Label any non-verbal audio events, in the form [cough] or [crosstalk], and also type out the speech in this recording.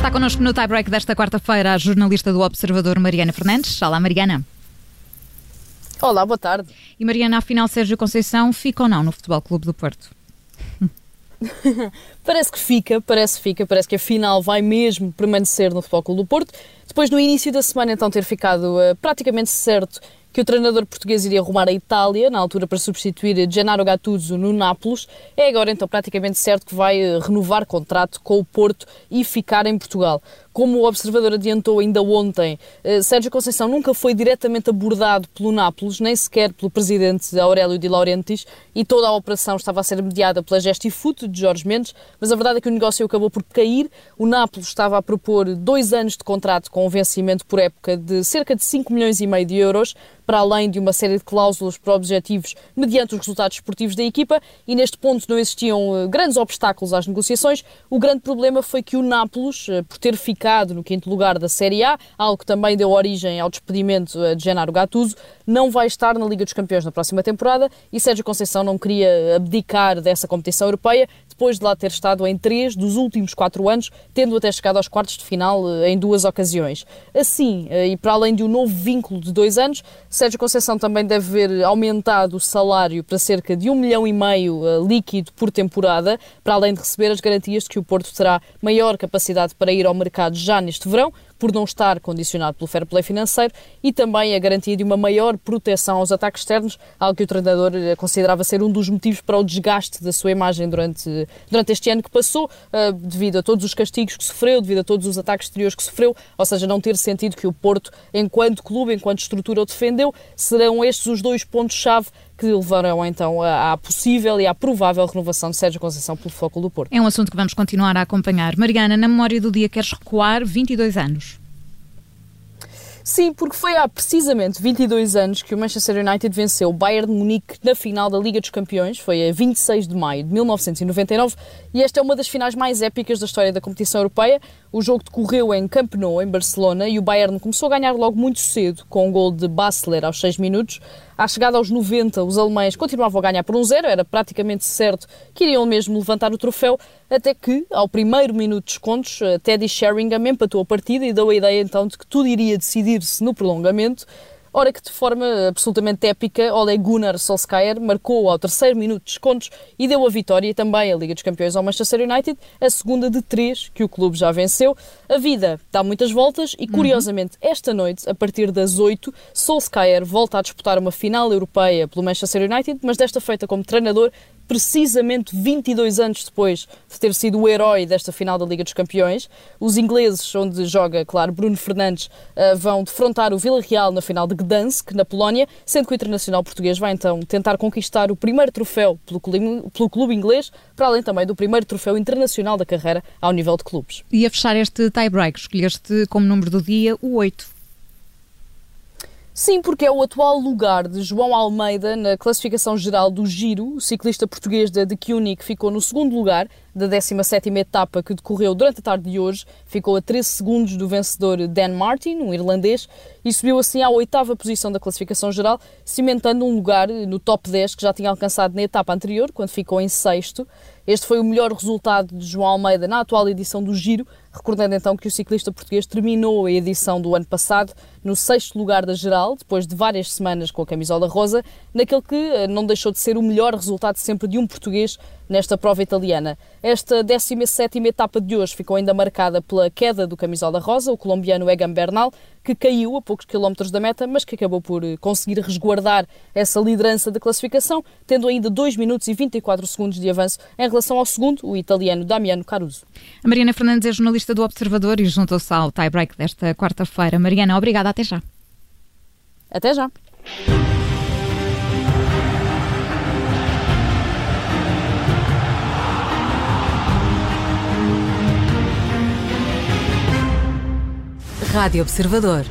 Está connosco no tie-break desta quarta-feira a jornalista do Observador Mariana Fernandes. Olá, Mariana. Olá, boa tarde. E Mariana, afinal, Sérgio Conceição fica ou não no Futebol Clube do Porto? [laughs] parece que fica, parece que fica, parece que afinal vai mesmo permanecer no Futebol Clube do Porto. Depois, no início da semana, então, ter ficado uh, praticamente certo que o treinador português iria rumar à Itália, na altura para substituir Gennaro Gattuso no Nápoles. É agora então praticamente certo que vai renovar contrato com o Porto e ficar em Portugal. Como o observador adiantou ainda ontem, eh, Sérgio Conceição nunca foi diretamente abordado pelo Nápoles, nem sequer pelo presidente Aurélio de Laurentiis, e toda a operação estava a ser mediada pela Gestifute de Jorge Mendes, mas a verdade é que o negócio acabou por cair. O Nápoles estava a propor dois anos de contrato com um vencimento por época de cerca de 5 milhões e meio de euros, para além de uma série de cláusulas para objetivos mediante os resultados esportivos da equipa, e neste ponto não existiam eh, grandes obstáculos às negociações. O grande problema foi que o Nápoles, eh, por ter ficado ficado no quinto lugar da Série A, algo que também deu origem ao despedimento eh, de Genaro Gattuso, não vai estar na Liga dos Campeões na próxima temporada e Sérgio Conceição não queria abdicar dessa competição europeia, depois de lá ter estado em três dos últimos quatro anos, tendo até chegado aos quartos de final eh, em duas ocasiões. Assim, eh, e para além de um novo vínculo de dois anos, Sérgio Conceição também deve ver aumentado o salário para cerca de um milhão e meio eh, líquido por temporada, para além de receber as garantias de que o Porto terá maior capacidade para ir ao mercado já neste verão, por não estar condicionado pelo fair play financeiro e também a garantia de uma maior proteção aos ataques externos, algo que o treinador eh, considerava ser um dos motivos para o desgaste da sua imagem durante, durante este ano que passou, uh, devido a todos os castigos que sofreu, devido a todos os ataques exteriores que sofreu, ou seja, não ter sentido que o Porto, enquanto clube, enquanto estrutura, o defendeu. Serão estes os dois pontos-chave que levarão então à possível e à provável renovação de Sérgio Conceição pelo Foco do Porto. É um assunto que vamos continuar a acompanhar. Mariana, na memória do dia queres recuar 22 anos? Sim, porque foi há precisamente 22 anos que o Manchester United venceu o Bayern de Munique na final da Liga dos Campeões, foi a 26 de maio de 1999, e esta é uma das finais mais épicas da história da competição europeia. O jogo decorreu em Camp Nou, em Barcelona, e o Bayern começou a ganhar logo muito cedo, com um gol de Basler aos 6 minutos. À chegada aos 90, os alemães continuavam a ganhar por um zero, era praticamente certo que iriam mesmo levantar o troféu, até que, ao primeiro minuto de descontos, Teddy Sheringham empatou a partida e deu a ideia então de que tudo iria decidir-se no prolongamento. Ora que de forma absolutamente épica, Ole Gunnar Solskjaer marcou ao terceiro minuto de descontos e deu a vitória também a Liga dos Campeões ao Manchester United, a segunda de três que o clube já venceu. A vida dá muitas voltas e, curiosamente, esta noite, a partir das oito, Solskjaer volta a disputar uma final europeia pelo Manchester United, mas desta feita como treinador precisamente 22 anos depois de ter sido o herói desta final da Liga dos Campeões. Os ingleses, onde joga, claro, Bruno Fernandes, eh, vão defrontar o Villarreal na final de Gdansk, na Polónia, sendo que o internacional português vai então tentar conquistar o primeiro troféu pelo clube, pelo clube inglês, para além também do primeiro troféu internacional da carreira ao nível de clubes. E a fechar este tie-break, escolheste como número do dia o 8. Sim, porque é o atual lugar de João Almeida na classificação geral do Giro. O ciclista português da De Koenig ficou no segundo lugar da 17ª etapa que decorreu durante a tarde de hoje. Ficou a 13 segundos do vencedor Dan Martin, um irlandês, e subiu assim à oitava posição da classificação geral, cimentando um lugar no top 10 que já tinha alcançado na etapa anterior, quando ficou em sexto. Este foi o melhor resultado de João Almeida na atual edição do Giro, recordando então que o ciclista português terminou a edição do ano passado no sexto lugar da geral, depois de várias semanas com a camisola rosa, naquele que eh, não deixou de ser o melhor resultado sempre de um português nesta prova italiana. Esta 17ª etapa de hoje ficou ainda marcada pela queda do camisola rosa, o colombiano Egan Bernal, que caiu a poucos quilómetros da meta, mas que acabou por eh, conseguir resguardar essa liderança da classificação, tendo ainda 2 minutos e 24 segundos de avanço em relação ao segundo, o italiano Damiano Caruso. A Mariana Fernandes é jornalista do Observador e juntou-se ao tie-break desta quarta-feira. Mariana, obrigada, até já. Até já. Rádio Observador.